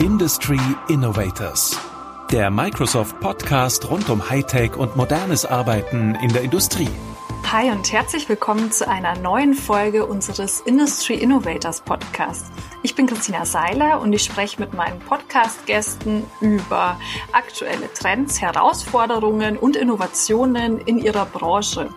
Industry Innovators. Der Microsoft Podcast rund um Hightech und modernes Arbeiten in der Industrie. Hi und herzlich willkommen zu einer neuen Folge unseres Industry Innovators Podcasts. Ich bin Christina Seiler und ich spreche mit meinen Podcast-Gästen über aktuelle Trends, Herausforderungen und Innovationen in ihrer Branche.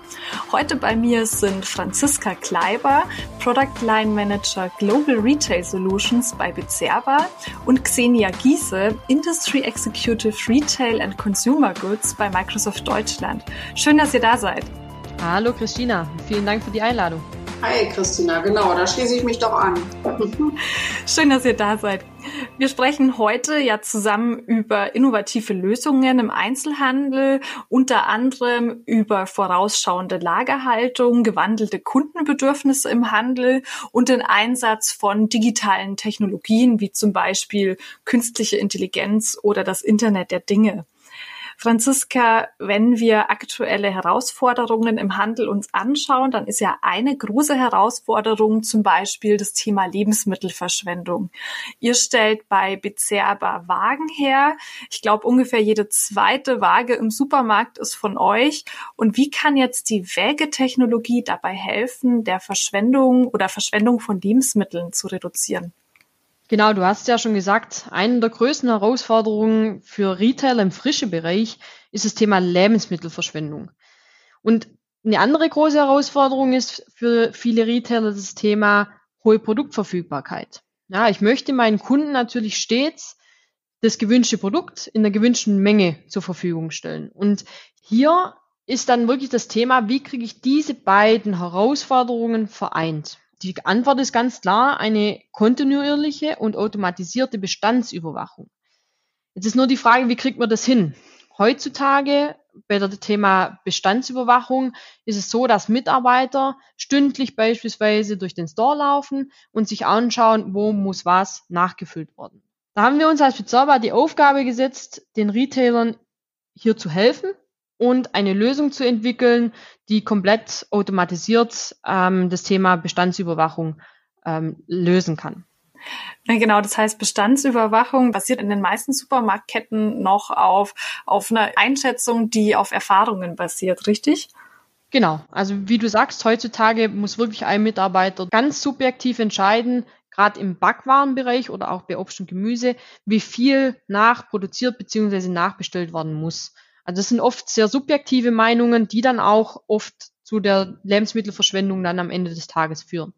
Heute bei mir sind Franziska Kleiber, Product Line Manager Global Retail Solutions bei Bezerba und Xenia Giese, Industry Executive Retail and Consumer Goods bei Microsoft Deutschland. Schön, dass ihr da seid. Hallo Christina, vielen Dank für die Einladung. Hi Christina, genau, da schließe ich mich doch an. Schön, dass ihr da seid. Wir sprechen heute ja zusammen über innovative Lösungen im Einzelhandel, unter anderem über vorausschauende Lagerhaltung, gewandelte Kundenbedürfnisse im Handel und den Einsatz von digitalen Technologien wie zum Beispiel künstliche Intelligenz oder das Internet der Dinge. Franziska, wenn wir aktuelle Herausforderungen im Handel uns anschauen, dann ist ja eine große Herausforderung zum Beispiel das Thema Lebensmittelverschwendung. Ihr stellt bei Bezerba Wagen her. Ich glaube, ungefähr jede zweite Waage im Supermarkt ist von euch. Und wie kann jetzt die Wägetechnologie dabei helfen, der Verschwendung oder Verschwendung von Lebensmitteln zu reduzieren? Genau, du hast ja schon gesagt, eine der größten Herausforderungen für Retailer im frischen Bereich ist das Thema Lebensmittelverschwendung. Und eine andere große Herausforderung ist für viele Retailer das Thema hohe Produktverfügbarkeit. Ja, ich möchte meinen Kunden natürlich stets das gewünschte Produkt in der gewünschten Menge zur Verfügung stellen. Und hier ist dann wirklich das Thema, wie kriege ich diese beiden Herausforderungen vereint? Die Antwort ist ganz klar eine kontinuierliche und automatisierte Bestandsüberwachung. Jetzt ist nur die Frage, wie kriegt man das hin? Heutzutage bei dem Thema Bestandsüberwachung ist es so, dass Mitarbeiter stündlich beispielsweise durch den Store laufen und sich anschauen, wo muss was nachgefüllt worden. Da haben wir uns als Pizzeria die Aufgabe gesetzt, den Retailern hier zu helfen und eine Lösung zu entwickeln, die komplett automatisiert ähm, das Thema Bestandsüberwachung ähm, lösen kann. Ja, genau, das heißt, Bestandsüberwachung basiert in den meisten Supermarktketten noch auf, auf einer Einschätzung, die auf Erfahrungen basiert, richtig? Genau, also wie du sagst, heutzutage muss wirklich ein Mitarbeiter ganz subjektiv entscheiden, gerade im Backwarenbereich oder auch bei Obst und Gemüse, wie viel nachproduziert bzw. nachbestellt werden muss. Also das sind oft sehr subjektive Meinungen, die dann auch oft zu der Lebensmittelverschwendung dann am Ende des Tages führen.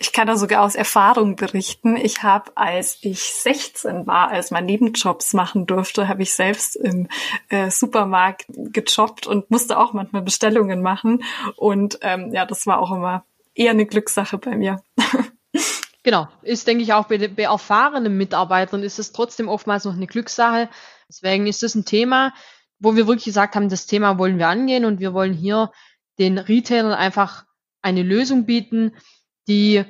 Ich kann da sogar aus Erfahrung berichten. Ich habe, als ich 16 war, als man Nebenjobs machen durfte, habe ich selbst im äh, Supermarkt gejobbt und musste auch manchmal Bestellungen machen. Und ähm, ja, das war auch immer eher eine Glückssache bei mir. Genau, ist, denke ich, auch bei, bei erfahrenen Mitarbeitern ist es trotzdem oftmals noch eine Glückssache. Deswegen ist das ein Thema, wo wir wirklich gesagt haben, das Thema wollen wir angehen und wir wollen hier den Retailern einfach eine Lösung bieten, die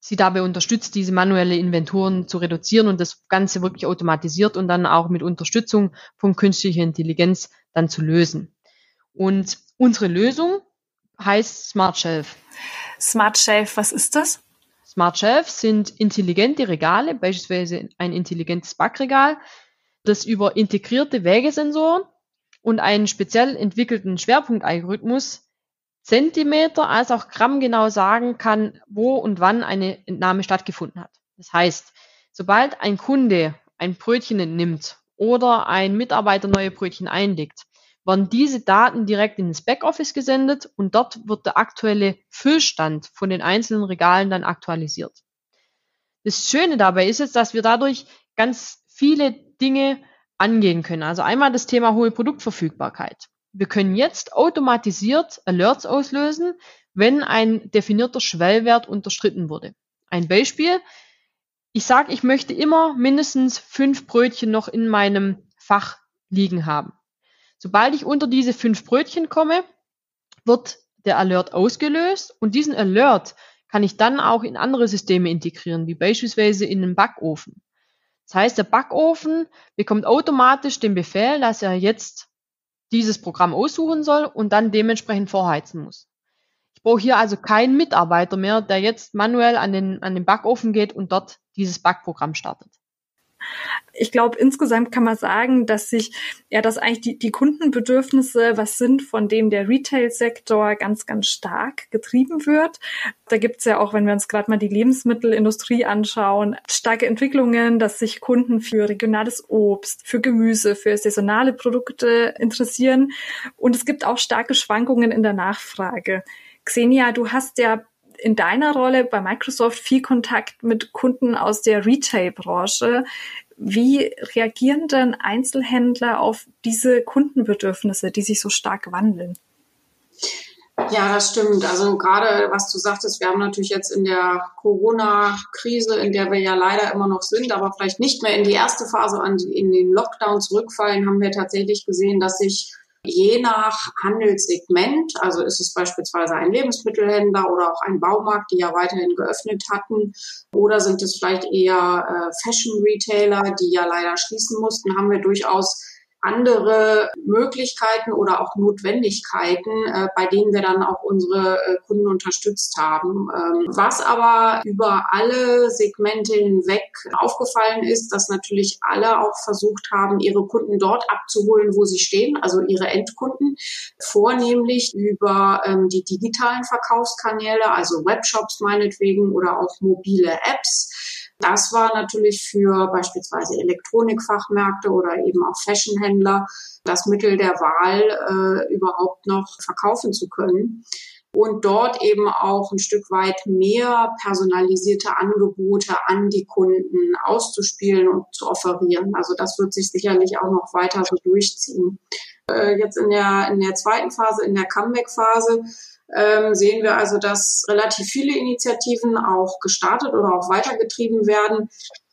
sie dabei unterstützt, diese manuelle Inventuren zu reduzieren und das Ganze wirklich automatisiert und dann auch mit Unterstützung von künstlicher Intelligenz dann zu lösen. Und unsere Lösung heißt Smart Shelf. Smart Shelf, was ist das? Smart Shelf sind intelligente Regale, beispielsweise ein intelligentes Backregal, das über integrierte Wägesensoren und einen speziell entwickelten Schwerpunktalgorithmus Zentimeter als auch Gramm genau sagen kann, wo und wann eine Entnahme stattgefunden hat. Das heißt, sobald ein Kunde ein Brötchen entnimmt oder ein Mitarbeiter neue Brötchen einlegt, werden diese Daten direkt ins Backoffice gesendet und dort wird der aktuelle Füllstand von den einzelnen Regalen dann aktualisiert. Das Schöne dabei ist jetzt, dass wir dadurch ganz viele Dinge angehen können. Also einmal das Thema hohe Produktverfügbarkeit. Wir können jetzt automatisiert Alerts auslösen, wenn ein definierter Schwellwert unterschritten wurde. Ein Beispiel. Ich sage, ich möchte immer mindestens fünf Brötchen noch in meinem Fach liegen haben. Sobald ich unter diese fünf Brötchen komme, wird der Alert ausgelöst und diesen Alert kann ich dann auch in andere Systeme integrieren, wie beispielsweise in den Backofen. Das heißt, der Backofen bekommt automatisch den Befehl, dass er jetzt dieses Programm aussuchen soll und dann dementsprechend vorheizen muss. Ich brauche hier also keinen Mitarbeiter mehr, der jetzt manuell an den, an den Backofen geht und dort dieses Backprogramm startet. Ich glaube, insgesamt kann man sagen, dass sich, ja, dass eigentlich die, die Kundenbedürfnisse, was sind, von dem der Retail-Sektor ganz, ganz stark getrieben wird. Da gibt's ja auch, wenn wir uns gerade mal die Lebensmittelindustrie anschauen, starke Entwicklungen, dass sich Kunden für regionales Obst, für Gemüse, für saisonale Produkte interessieren. Und es gibt auch starke Schwankungen in der Nachfrage. Xenia, du hast ja in deiner Rolle bei Microsoft viel Kontakt mit Kunden aus der Retail-Branche. Wie reagieren denn Einzelhändler auf diese Kundenbedürfnisse, die sich so stark wandeln? Ja, das stimmt. Also gerade was du sagtest, wir haben natürlich jetzt in der Corona-Krise, in der wir ja leider immer noch sind, aber vielleicht nicht mehr in die erste Phase, in den Lockdown zurückfallen, haben wir tatsächlich gesehen, dass sich je nach Handelssegment, also ist es beispielsweise ein Lebensmittelhändler oder auch ein Baumarkt, die ja weiterhin geöffnet hatten, oder sind es vielleicht eher äh, Fashion-Retailer, die ja leider schließen mussten, haben wir durchaus andere Möglichkeiten oder auch Notwendigkeiten, äh, bei denen wir dann auch unsere äh, Kunden unterstützt haben. Ähm, was aber über alle Segmente hinweg aufgefallen ist, dass natürlich alle auch versucht haben, ihre Kunden dort abzuholen, wo sie stehen, also ihre Endkunden, vornehmlich über ähm, die digitalen Verkaufskanäle, also Webshops meinetwegen oder auch mobile Apps das war natürlich für beispielsweise Elektronikfachmärkte oder eben auch Fashionhändler das Mittel der Wahl, äh, überhaupt noch verkaufen zu können und dort eben auch ein Stück weit mehr personalisierte Angebote an die Kunden auszuspielen und zu offerieren. Also das wird sich sicherlich auch noch weiter so durchziehen. Äh, jetzt in der, in der zweiten Phase, in der Comeback-Phase, ähm, sehen wir also, dass relativ viele Initiativen auch gestartet oder auch weitergetrieben werden,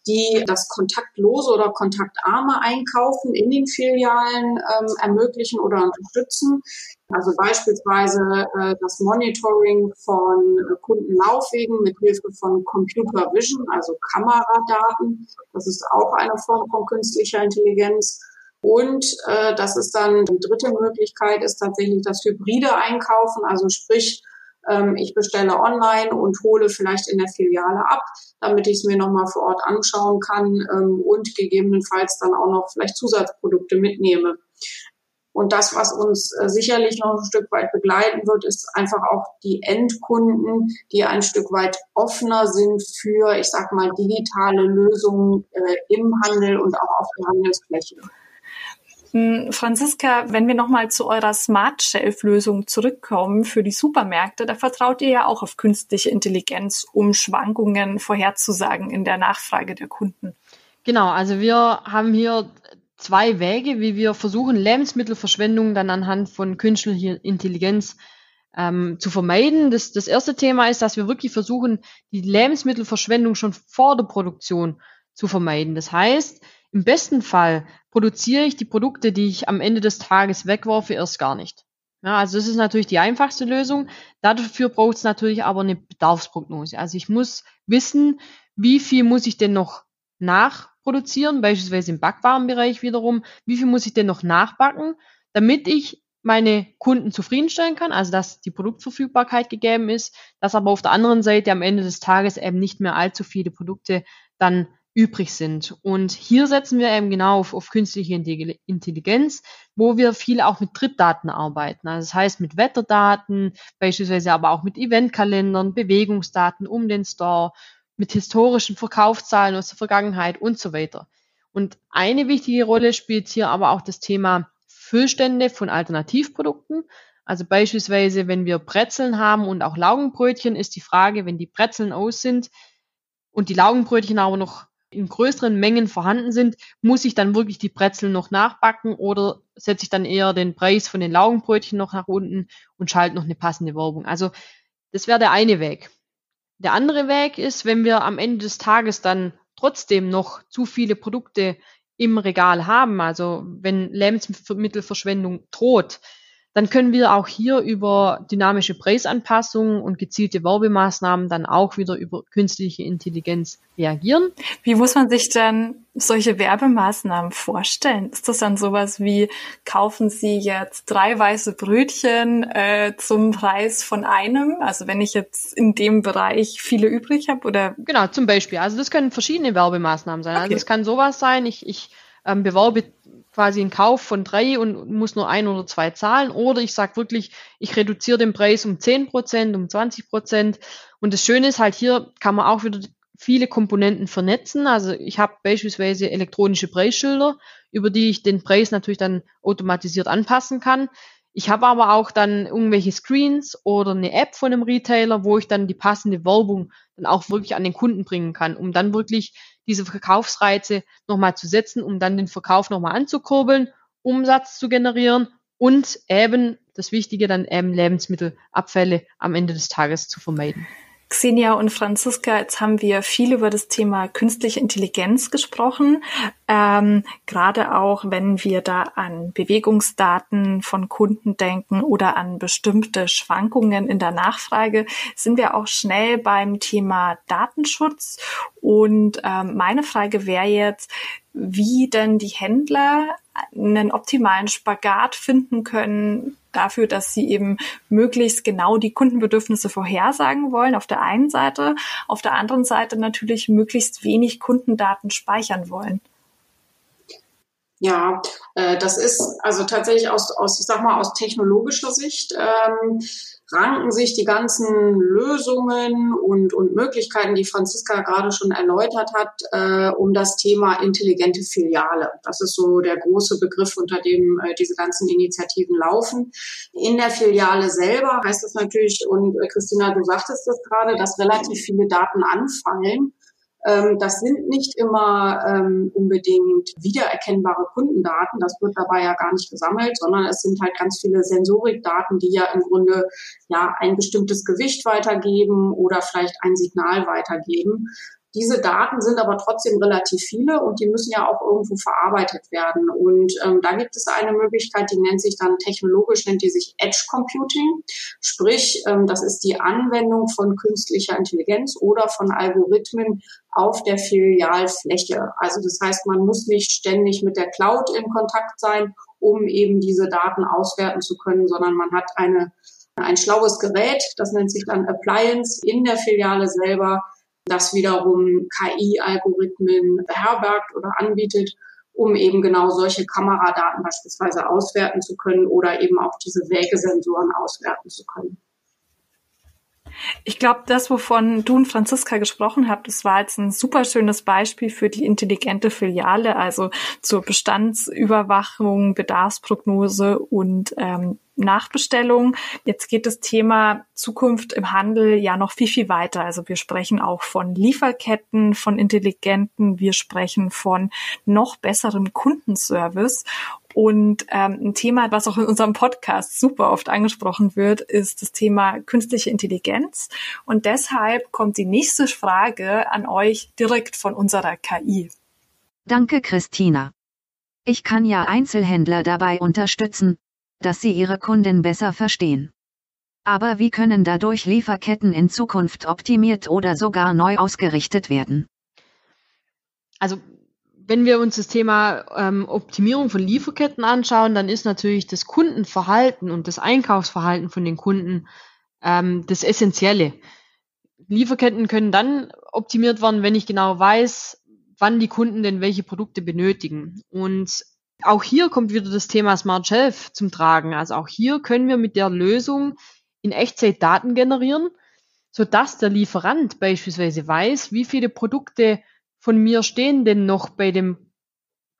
die das kontaktlose oder kontaktarme Einkaufen in den Filialen ähm, ermöglichen oder unterstützen. Also beispielsweise äh, das Monitoring von äh, Kundenlaufwegen mit Hilfe von Computer Vision, also Kameradaten. Das ist auch eine Form von künstlicher Intelligenz. Und äh, das ist dann die dritte Möglichkeit, ist tatsächlich das hybride Einkaufen, also sprich, ähm, ich bestelle online und hole vielleicht in der Filiale ab, damit ich es mir nochmal vor Ort anschauen kann ähm, und gegebenenfalls dann auch noch vielleicht Zusatzprodukte mitnehme. Und das, was uns äh, sicherlich noch ein Stück weit begleiten wird, ist einfach auch die Endkunden, die ein Stück weit offener sind für, ich sag mal, digitale Lösungen äh, im Handel und auch auf der Handelsfläche. Hm, Franziska, wenn wir nochmal zu eurer Smart Shelf Lösung zurückkommen für die Supermärkte, da vertraut ihr ja auch auf künstliche Intelligenz, um Schwankungen vorherzusagen in der Nachfrage der Kunden. Genau, also wir haben hier zwei Wege, wie wir versuchen, Lebensmittelverschwendung dann anhand von künstlicher Intelligenz ähm, zu vermeiden. Das, das erste Thema ist, dass wir wirklich versuchen, die Lebensmittelverschwendung schon vor der Produktion zu vermeiden. Das heißt, im besten Fall produziere ich die Produkte, die ich am Ende des Tages wegwerfe, erst gar nicht. Ja, also das ist natürlich die einfachste Lösung. Dafür braucht es natürlich aber eine Bedarfsprognose. Also ich muss wissen, wie viel muss ich denn noch nachproduzieren, beispielsweise im Backwarenbereich wiederum, wie viel muss ich denn noch nachbacken, damit ich meine Kunden zufriedenstellen kann, also dass die Produktverfügbarkeit gegeben ist, dass aber auf der anderen Seite am Ende des Tages eben nicht mehr allzu viele Produkte dann übrig sind. Und hier setzen wir eben genau auf, auf künstliche Intelligenz, wo wir viel auch mit Drittdaten arbeiten. Also das heißt mit Wetterdaten, beispielsweise aber auch mit Eventkalendern, Bewegungsdaten um den Store, mit historischen Verkaufszahlen aus der Vergangenheit und so weiter. Und eine wichtige Rolle spielt hier aber auch das Thema Füllstände von Alternativprodukten. Also beispielsweise, wenn wir Brezeln haben und auch Laugenbrötchen, ist die Frage, wenn die Brezeln aus sind und die Laugenbrötchen aber noch in größeren Mengen vorhanden sind, muss ich dann wirklich die Brezeln noch nachbacken oder setze ich dann eher den Preis von den Laugenbrötchen noch nach unten und schalte noch eine passende Werbung. Also das wäre der eine Weg. Der andere Weg ist, wenn wir am Ende des Tages dann trotzdem noch zu viele Produkte im Regal haben, also wenn Lebensmittelverschwendung droht, dann können wir auch hier über dynamische Preisanpassungen und gezielte Werbemaßnahmen dann auch wieder über künstliche Intelligenz reagieren. Wie muss man sich dann solche Werbemaßnahmen vorstellen? Ist das dann sowas wie, kaufen Sie jetzt drei weiße Brötchen äh, zum Preis von einem? Also wenn ich jetzt in dem Bereich viele übrig habe oder? Genau, zum Beispiel. Also das können verschiedene Werbemaßnahmen sein. Also okay. Also es kann sowas sein, ich, ich ähm, bewerbe quasi einen Kauf von drei und muss nur ein oder zwei zahlen. Oder ich sage wirklich, ich reduziere den Preis um zehn Prozent, um 20 Prozent. Und das Schöne ist halt, hier kann man auch wieder viele Komponenten vernetzen. Also ich habe beispielsweise elektronische Preisschilder, über die ich den Preis natürlich dann automatisiert anpassen kann. Ich habe aber auch dann irgendwelche Screens oder eine App von einem Retailer, wo ich dann die passende Werbung dann auch wirklich an den Kunden bringen kann, um dann wirklich diese Verkaufsreize nochmal zu setzen, um dann den Verkauf nochmal anzukurbeln, Umsatz zu generieren und eben das Wichtige dann eben Lebensmittelabfälle am Ende des Tages zu vermeiden. Xenia und Franziska, jetzt haben wir viel über das Thema künstliche Intelligenz gesprochen. Ähm, Gerade auch, wenn wir da an Bewegungsdaten von Kunden denken oder an bestimmte Schwankungen in der Nachfrage, sind wir auch schnell beim Thema Datenschutz. Und ähm, meine Frage wäre jetzt, wie denn die Händler einen optimalen Spagat finden können dafür, dass sie eben möglichst genau die Kundenbedürfnisse vorhersagen wollen auf der einen Seite, auf der anderen Seite natürlich möglichst wenig Kundendaten speichern wollen. Ja, äh, das ist also tatsächlich aus, aus, ich sag mal, aus technologischer Sicht ähm, ranken sich die ganzen Lösungen und, und Möglichkeiten, die Franziska gerade schon erläutert hat, äh, um das Thema intelligente Filiale. Das ist so der große Begriff, unter dem äh, diese ganzen Initiativen laufen. In der Filiale selber heißt es natürlich, und äh, Christina, du sagtest das gerade, dass relativ viele Daten anfallen. Ähm, das sind nicht immer ähm, unbedingt wiedererkennbare Kundendaten. Das wird dabei ja gar nicht gesammelt, sondern es sind halt ganz viele Sensorikdaten, die ja im Grunde ja ein bestimmtes Gewicht weitergeben oder vielleicht ein Signal weitergeben. Diese Daten sind aber trotzdem relativ viele und die müssen ja auch irgendwo verarbeitet werden. Und ähm, da gibt es eine Möglichkeit, die nennt sich dann technologisch, nennt die sich Edge Computing. Sprich, ähm, das ist die Anwendung von künstlicher Intelligenz oder von Algorithmen auf der Filialfläche. Also das heißt, man muss nicht ständig mit der Cloud in Kontakt sein, um eben diese Daten auswerten zu können, sondern man hat eine, ein schlaues Gerät, das nennt sich dann Appliance in der Filiale selber, das wiederum KI-Algorithmen beherbergt oder anbietet, um eben genau solche Kameradaten beispielsweise auswerten zu können oder eben auch diese Wägesensoren auswerten zu können. Ich glaube, das, wovon du und Franziska gesprochen habt, das war jetzt ein super schönes Beispiel für die intelligente Filiale, also zur Bestandsüberwachung, Bedarfsprognose und ähm, Nachbestellung. Jetzt geht das Thema Zukunft im Handel ja noch viel, viel weiter. Also wir sprechen auch von Lieferketten, von intelligenten, wir sprechen von noch besserem Kundenservice. Und ähm, ein Thema, was auch in unserem Podcast super oft angesprochen wird, ist das Thema künstliche Intelligenz. Und deshalb kommt die nächste Frage an euch direkt von unserer KI. Danke, Christina. Ich kann ja Einzelhändler dabei unterstützen, dass sie ihre Kunden besser verstehen. Aber wie können dadurch Lieferketten in Zukunft optimiert oder sogar neu ausgerichtet werden? Also wenn wir uns das Thema ähm, Optimierung von Lieferketten anschauen, dann ist natürlich das Kundenverhalten und das Einkaufsverhalten von den Kunden ähm, das Essentielle. Lieferketten können dann optimiert werden, wenn ich genau weiß, wann die Kunden denn welche Produkte benötigen. Und auch hier kommt wieder das Thema Smart Shelf zum Tragen. Also auch hier können wir mit der Lösung in Echtzeit Daten generieren, sodass der Lieferant beispielsweise weiß, wie viele Produkte von mir stehen denn noch bei dem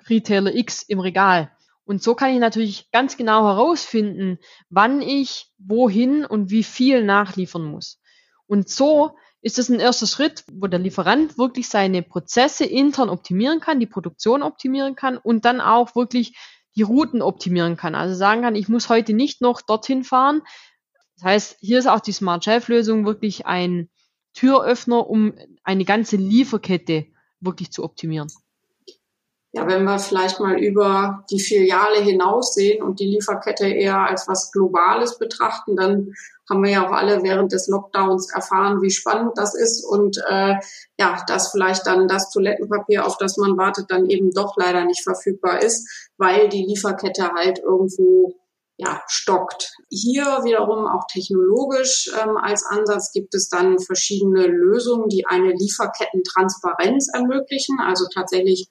Retailer X im Regal. Und so kann ich natürlich ganz genau herausfinden, wann ich wohin und wie viel nachliefern muss. Und so ist es ein erster Schritt, wo der Lieferant wirklich seine Prozesse intern optimieren kann, die Produktion optimieren kann und dann auch wirklich die Routen optimieren kann. Also sagen kann, ich muss heute nicht noch dorthin fahren. Das heißt, hier ist auch die Smart Shelf Lösung wirklich ein Türöffner, um eine ganze Lieferkette wirklich zu optimieren. ja, wenn wir vielleicht mal über die Filiale hinaussehen und die Lieferkette eher als was Globales betrachten, dann haben wir ja auch alle während des Lockdowns erfahren, wie spannend das ist und äh, ja, dass vielleicht dann das Toilettenpapier, auf das man wartet, dann eben doch leider nicht verfügbar ist, weil die Lieferkette halt irgendwo ja, stockt. Hier wiederum auch technologisch ähm, als Ansatz gibt es dann verschiedene Lösungen, die eine Lieferkettentransparenz ermöglichen, also tatsächlich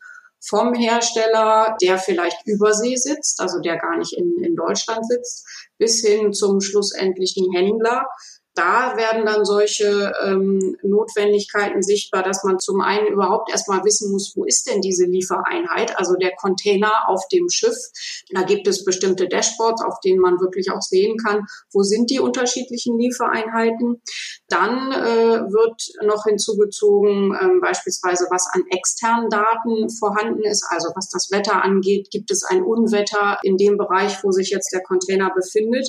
vom Hersteller, der vielleicht übersee sitzt, also der gar nicht in, in Deutschland sitzt, bis hin zum schlussendlichen Händler, da werden dann solche ähm, Notwendigkeiten sichtbar, dass man zum einen überhaupt erstmal wissen muss, wo ist denn diese Liefereinheit, also der Container auf dem Schiff. Da gibt es bestimmte Dashboards, auf denen man wirklich auch sehen kann, wo sind die unterschiedlichen Liefereinheiten. Dann äh, wird noch hinzugezogen, ähm, beispielsweise was an externen Daten vorhanden ist, also was das Wetter angeht, gibt es ein Unwetter in dem Bereich, wo sich jetzt der Container befindet.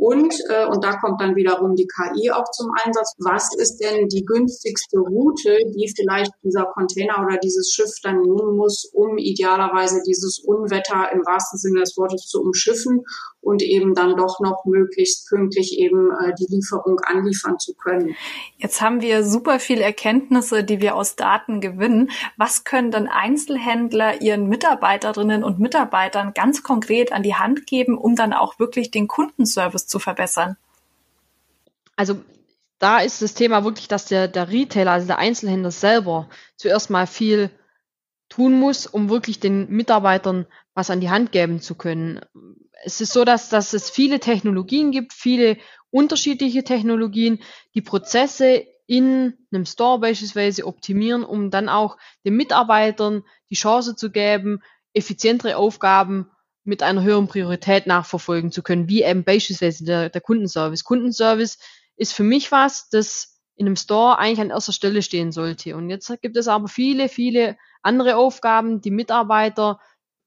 Und, äh, und da kommt dann wiederum die KI auch zum Einsatz. Was ist denn die günstigste Route, die vielleicht dieser Container oder dieses Schiff dann nehmen muss, um idealerweise dieses Unwetter im wahrsten Sinne des Wortes zu umschiffen und eben dann doch noch möglichst pünktlich eben äh, die Lieferung anliefern zu können. Jetzt haben wir super viele Erkenntnisse, die wir aus Daten gewinnen. Was können dann Einzelhändler ihren Mitarbeiterinnen und Mitarbeitern ganz konkret an die Hand geben, um dann auch wirklich den Kundenservice zu verbessern? Also da ist das Thema wirklich, dass der, der Retailer, also der Einzelhändler selber zuerst mal viel tun muss, um wirklich den Mitarbeitern was an die Hand geben zu können es ist so, dass, dass es viele Technologien gibt, viele unterschiedliche Technologien, die Prozesse in einem Store beispielsweise optimieren, um dann auch den Mitarbeitern die Chance zu geben, effizientere Aufgaben mit einer höheren Priorität nachverfolgen zu können, wie eben beispielsweise der, der Kundenservice. Kundenservice ist für mich was, das in einem Store eigentlich an erster Stelle stehen sollte. Und jetzt gibt es aber viele, viele andere Aufgaben, die Mitarbeiter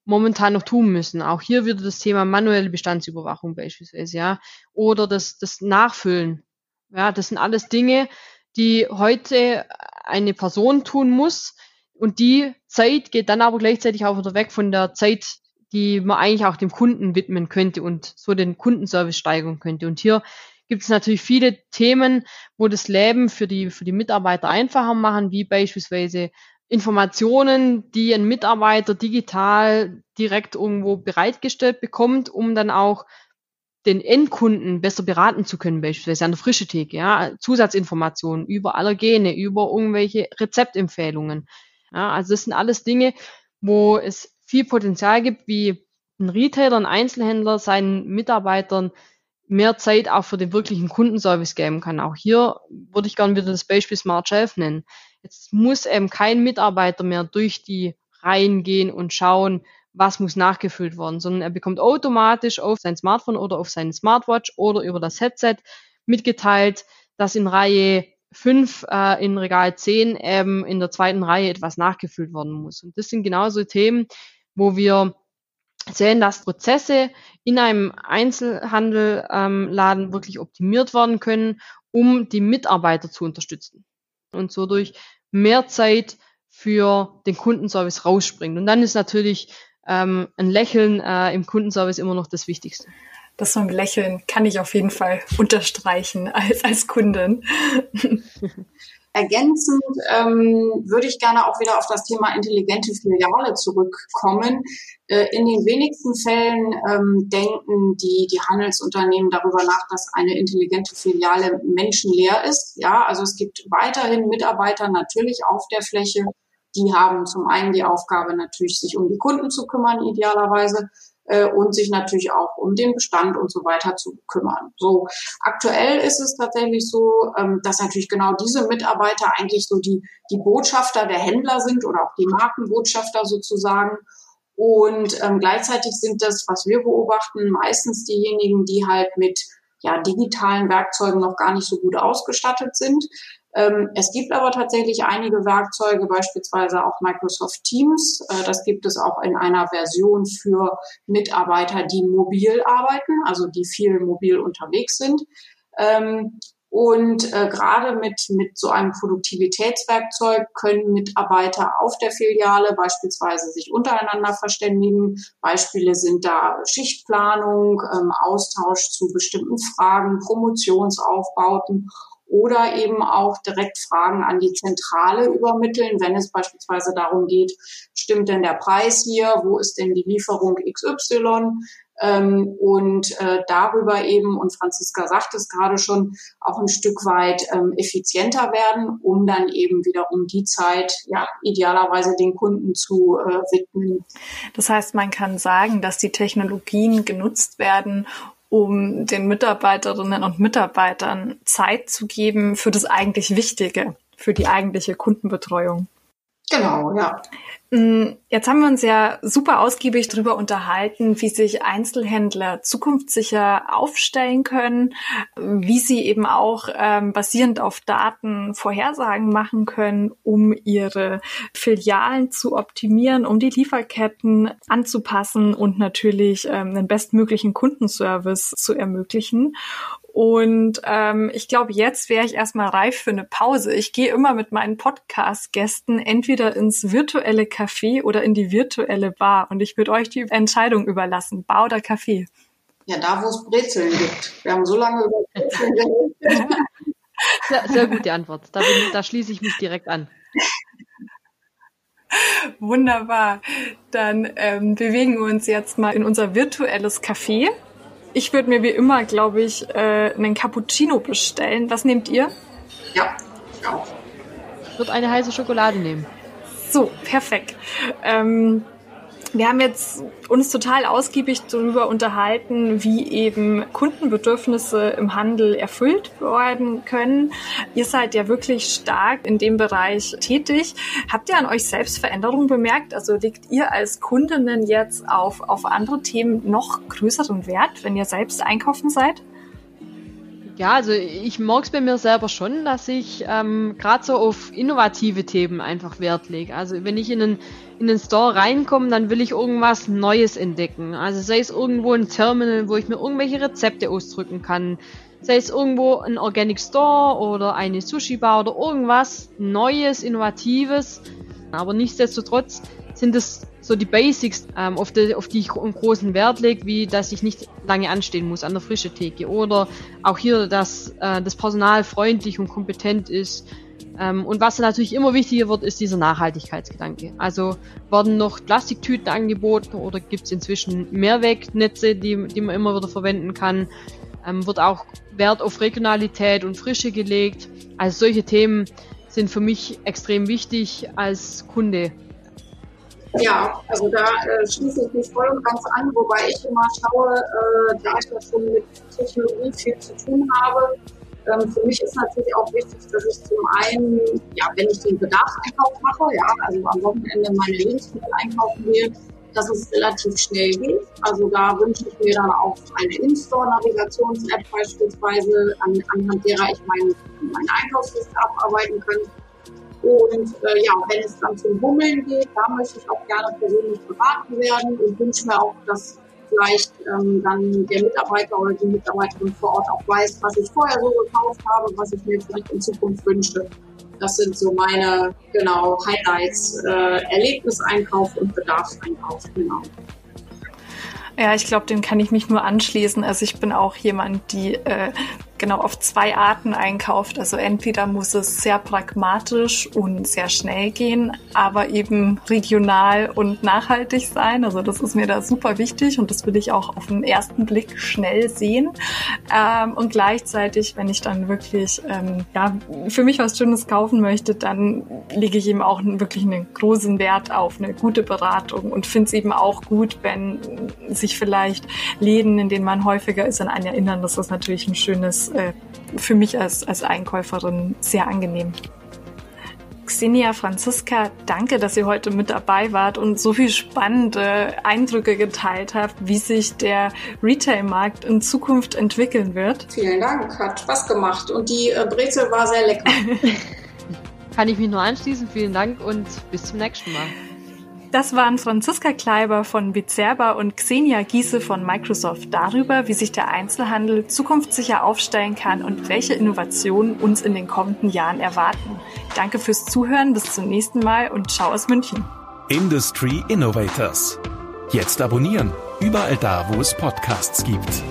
momentan noch tun müssen. Auch hier wieder das Thema manuelle Bestandsüberwachung beispielsweise, ja, oder das, das Nachfüllen. Ja, das sind alles Dinge, die heute eine Person tun muss und die Zeit geht dann aber gleichzeitig auch wieder weg von der Zeit, die man eigentlich auch dem Kunden widmen könnte und so den Kundenservice steigern könnte. Und hier gibt es natürlich viele Themen, wo das Leben für die, für die Mitarbeiter einfacher machen, wie beispielsweise Informationen, die ein Mitarbeiter digital direkt irgendwo bereitgestellt bekommt, um dann auch den Endkunden besser beraten zu können, beispielsweise an der frische Theke, ja, Zusatzinformationen über Allergene, über irgendwelche Rezeptempfehlungen. Ja, also das sind alles Dinge, wo es viel Potenzial gibt, wie ein Retailer, ein Einzelhändler seinen Mitarbeitern mehr Zeit auch für den wirklichen Kundenservice geben kann. Auch hier würde ich gerne wieder das Beispiel Smart Shelf nennen. Jetzt muss eben kein Mitarbeiter mehr durch die Reihen gehen und schauen, was muss nachgefüllt werden, sondern er bekommt automatisch auf sein Smartphone oder auf seinen Smartwatch oder über das Headset mitgeteilt, dass in Reihe 5 äh, in Regal 10 eben in der zweiten Reihe etwas nachgefüllt werden muss. Und das sind genauso Themen, wo wir sehen, dass Prozesse in einem Einzelhandelladen ähm, wirklich optimiert werden können, um die Mitarbeiter zu unterstützen und so durch mehr Zeit für den Kundenservice rausspringt. Und dann ist natürlich ähm, ein Lächeln äh, im Kundenservice immer noch das Wichtigste. Das so ein Lächeln kann ich auf jeden Fall unterstreichen als, als Kundin. Ergänzend ähm, würde ich gerne auch wieder auf das Thema intelligente Filiale zurückkommen. Äh, in den wenigsten Fällen ähm, denken die, die Handelsunternehmen darüber nach, dass eine intelligente Filiale menschenleer ist. Ja, also es gibt weiterhin Mitarbeiter natürlich auf der Fläche. Die haben zum einen die Aufgabe natürlich, sich um die Kunden zu kümmern, idealerweise äh, und sich natürlich auch um den Bestand und so weiter zu kümmern. So aktuell ist es tatsächlich so, ähm, dass natürlich genau diese Mitarbeiter eigentlich so die die Botschafter der Händler sind oder auch die Markenbotschafter sozusagen. Und ähm, gleichzeitig sind das, was wir beobachten, meistens diejenigen, die halt mit ja, digitalen Werkzeugen noch gar nicht so gut ausgestattet sind. Ähm, es gibt aber tatsächlich einige Werkzeuge, beispielsweise auch Microsoft Teams. Äh, das gibt es auch in einer Version für Mitarbeiter, die mobil arbeiten, also die viel mobil unterwegs sind. Ähm, Und äh, gerade mit, mit so einem Produktivitätswerkzeug können Mitarbeiter auf der Filiale beispielsweise sich untereinander verständigen. Beispiele sind da Schichtplanung, ähm, Austausch zu bestimmten Fragen, Promotionsaufbauten oder eben auch direkt Fragen an die Zentrale übermitteln, wenn es beispielsweise darum geht, stimmt denn der Preis hier, wo ist denn die Lieferung XY? Ähm, und äh, darüber eben, und Franziska sagt es gerade schon, auch ein Stück weit ähm, effizienter werden, um dann eben wiederum die Zeit, ja, idealerweise den Kunden zu äh, widmen. Das heißt, man kann sagen, dass die Technologien genutzt werden, um den Mitarbeiterinnen und Mitarbeitern Zeit zu geben für das eigentlich Wichtige, für die eigentliche Kundenbetreuung. Genau, ja. Mm, jetzt haben wir uns ja super ausgiebig darüber unterhalten, wie sich Einzelhändler zukunftssicher aufstellen können, wie sie eben auch ähm, basierend auf Daten Vorhersagen machen können, um ihre Filialen zu optimieren, um die Lieferketten anzupassen und natürlich ähm, den bestmöglichen Kundenservice zu ermöglichen. Und ähm, ich glaube, jetzt wäre ich erstmal reif für eine Pause. Ich gehe immer mit meinen Podcast-Gästen entweder ins virtuelle Café oder in die virtuelle Bar. Und ich würde euch die Entscheidung überlassen, Bar oder Café. Ja, da wo es Brezeln gibt. Wir haben so lange über Brezeln geredet. Sehr, sehr gute Antwort. Da, bin, da schließe ich mich direkt an. Wunderbar. Dann ähm, bewegen wir uns jetzt mal in unser virtuelles Café. Ich würde mir wie immer, glaube ich, äh, einen Cappuccino bestellen. Was nehmt ihr? Ja, ich auch. Ich würde eine heiße Schokolade nehmen. So, perfekt. Ähm, wir haben jetzt uns total ausgiebig darüber unterhalten, wie eben Kundenbedürfnisse im Handel erfüllt werden können. Ihr seid ja wirklich stark in dem Bereich tätig. Habt ihr an euch selbst Veränderungen bemerkt? Also legt ihr als Kundinnen jetzt auf, auf andere Themen noch größeren Wert, wenn ihr selbst einkaufen seid? Ja, also ich mag es bei mir selber schon, dass ich ähm, gerade so auf innovative Themen einfach Wert lege. Also wenn ich in einen, in den Store reinkomme, dann will ich irgendwas Neues entdecken. Also sei es irgendwo ein Terminal, wo ich mir irgendwelche Rezepte ausdrücken kann. Sei es irgendwo ein Organic Store oder eine Sushi-Bar oder irgendwas Neues, Innovatives. Aber nichtsdestotrotz sind es so die Basics, ähm, auf, die, auf die ich großen Wert lege, wie dass ich nicht lange anstehen muss an der frischen Theke oder auch hier, dass äh, das Personal freundlich und kompetent ist. Ähm, und was natürlich immer wichtiger wird, ist dieser Nachhaltigkeitsgedanke. Also werden noch Plastiktüten angeboten oder gibt es inzwischen Mehrwegnetze, die, die man immer wieder verwenden kann. Ähm, wird auch Wert auf Regionalität und Frische gelegt. Also solche Themen sind für mich extrem wichtig als Kunde ja, also da äh, schließe ich mich voll und ganz an, wobei ich immer schaue, äh, da ich ja schon mit Technologie viel zu tun habe. Ähm, für mich ist natürlich auch wichtig, dass ich zum einen, ja, wenn ich den Bedarfseinkauf mache, ja, also am Wochenende meine Lebensmittel einkaufen gehe, dass es relativ schnell geht. Also da wünsche ich mir dann auch eine In-Store-Navigations-App beispielsweise, an, anhand derer ich mein, meine Einkaufsliste abarbeiten kann und äh, ja, wenn es dann zum Bummeln geht, da möchte ich auch gerne persönlich beraten werden und wünsche mir auch, dass vielleicht ähm, dann der Mitarbeiter oder die Mitarbeiterin vor Ort auch weiß, was ich vorher so gekauft habe, was ich mir vielleicht in Zukunft wünsche. Das sind so meine genau Highlights, äh, Erlebniseinkauf und Bedarfseinkauf, genau. Ja, ich glaube, dem kann ich mich nur anschließen. Also ich bin auch jemand, die äh, genau auf zwei Arten einkauft. Also entweder muss es sehr pragmatisch und sehr schnell gehen, aber eben regional und nachhaltig sein. Also das ist mir da super wichtig und das will ich auch auf den ersten Blick schnell sehen. Ähm, und gleichzeitig, wenn ich dann wirklich ähm, ja, für mich was Schönes kaufen möchte, dann lege ich eben auch wirklich einen großen Wert auf eine gute Beratung und finde es eben auch gut, wenn sich vielleicht Läden, in denen man häufiger ist, an einen erinnern. Das ist natürlich ein schönes äh, für mich als, als Einkäuferin sehr angenehm. Xenia, Franziska, danke, dass ihr heute mit dabei wart und so viel spannende Eindrücke geteilt habt, wie sich der Retail-Markt in Zukunft entwickeln wird. Vielen Dank, hat Spaß gemacht und die äh, Brezel war sehr lecker. Kann ich mich nur anschließen. Vielen Dank und bis zum nächsten Mal. Das waren Franziska Kleiber von Bizerba und Xenia Giese von Microsoft darüber, wie sich der Einzelhandel zukunftssicher aufstellen kann und welche Innovationen uns in den kommenden Jahren erwarten. Danke fürs Zuhören, bis zum nächsten Mal und ciao aus München. Industry Innovators. Jetzt abonnieren, überall da, wo es Podcasts gibt.